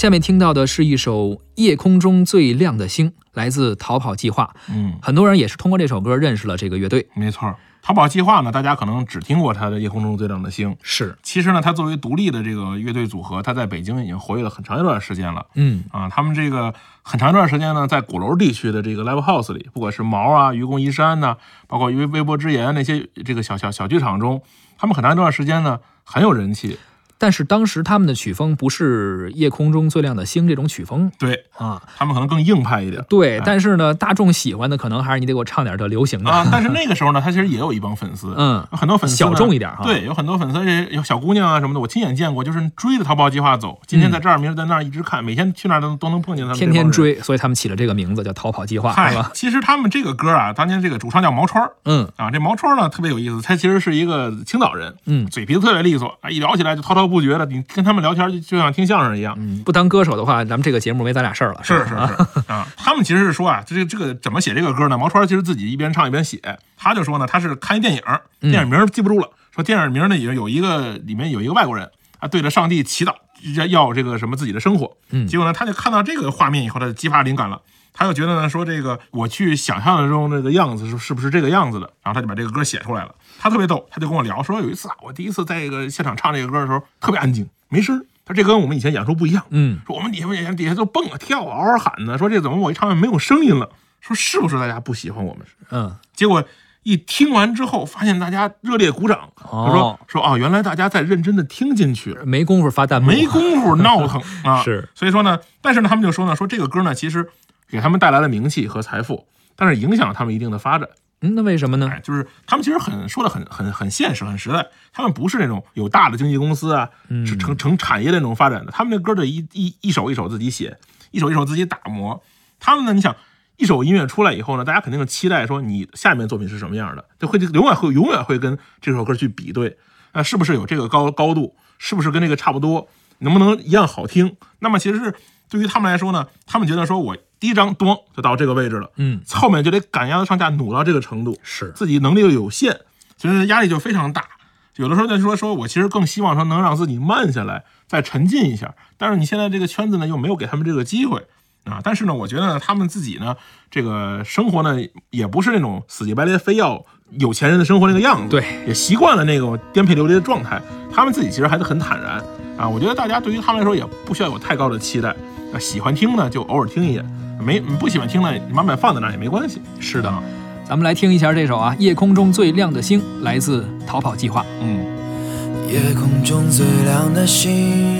下面听到的是一首《夜空中最亮的星》，来自逃跑计划。嗯，很多人也是通过这首歌认识了这个乐队。没错。逃跑计划呢，大家可能只听过他的《夜空中最亮的星》，是。其实呢，他作为独立的这个乐队组合，他在北京已经活跃了很长一段时间了。嗯啊，他们这个很长一段时间呢，在鼓楼地区的这个 live house 里，不管是毛啊、愚公移山呐，包括微微博之言那些这个小小小剧场中，他们很长一段时间呢很有人气。但是当时他们的曲风不是夜空中最亮的星这种曲风，对啊，他们可能更硬派一点。对，但是呢，大众喜欢的可能还是你得给我唱点这流行的。啊。但是那个时候呢，他其实也有一帮粉丝，嗯，很多粉丝小众一点哈。对，有很多粉丝，有小姑娘啊什么的，我亲眼见过，就是追着逃跑计划走，今天在这儿，明儿在那儿，一直看，每天去那儿都都能碰见他们，天天追，所以他们起了这个名字叫逃跑计划，是吧？其实他们这个歌啊，当年这个主唱叫毛川嗯。啊，这毛川呢特别有意思，他其实是一个青岛人，嗯，嘴皮子特别利索啊，一聊起来就滔滔不觉的，你跟他。们聊天就就像听相声一样，嗯，不当歌手的话，咱们这个节目没咱俩事儿了。是是是 啊，他们其实是说啊，这这这个怎么写这个歌呢？毛川其实自己一边唱一边写，他就说呢，他是看一电影，电影名记不住了，说电影名呢有有一个里面有一个外国人啊，对着上帝祈祷要要这个什么自己的生活，嗯，结果呢，他就看到这个画面以后，他就激发灵感了，他就觉得呢，说这个我去想象中那个样子是是不是这个样子的，然后他就把这个歌写出来了。他特别逗，他就跟我聊说，有一次啊，我第一次在一个现场唱这个歌的时候，特别安静，没声。他这跟我们以前演出不一样，嗯，说我们底下演员底下都蹦啊跳啊，嗷嗷喊呢。说这怎么我一唱没有声音了？说是不是大家不喜欢我们？嗯，结果一听完之后，发现大家热烈鼓掌。他说说啊，原来大家在认真的听进去，没工夫发弹幕，没工夫闹腾 啊。是，所以说呢，但是呢，他们就说呢，说这个歌呢，其实给他们带来了名气和财富，但是影响了他们一定的发展。嗯，那为什么呢？就是他们其实很说的很很很现实，很实在。他们不是那种有大的经纪公司啊，是成成产业的那种发展的。他们那歌的一一一首一首自己写，一首一首自己打磨。他们呢，你想一首音乐出来以后呢，大家肯定期待说你下面作品是什么样的，就会永远会永远会跟这首歌去比对，啊，是不是有这个高高度，是不是跟这个差不多，能不能一样好听？那么其实是对于他们来说呢，他们觉得说我。第一张咚就到这个位置了，嗯，后面就得赶鸭子上架，努到这个程度，是自己能力又有限，所以压力就非常大。有的时候再说说我其实更希望说能让自己慢下来，再沉浸一下。但是你现在这个圈子呢，又没有给他们这个机会啊。但是呢，我觉得他们自己呢，这个生活呢，也不是那种死乞白赖非要有钱人的生活那个样子，对，也习惯了那种颠沛流离的状态。他们自己其实还是很坦然啊。我觉得大家对于他们来说也不需要有太高的期待，啊，喜欢听呢就偶尔听一眼。没不喜欢听呢，你慢慢放在那儿也没关系。是的，咱们来听一下这首啊，《夜空中最亮的星》，来自逃跑计划。嗯，夜空中最亮的星，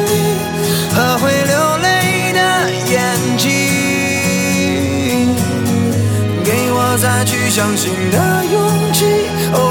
去相信的勇气。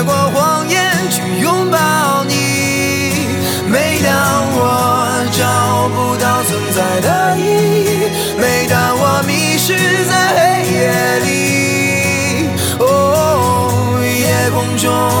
종종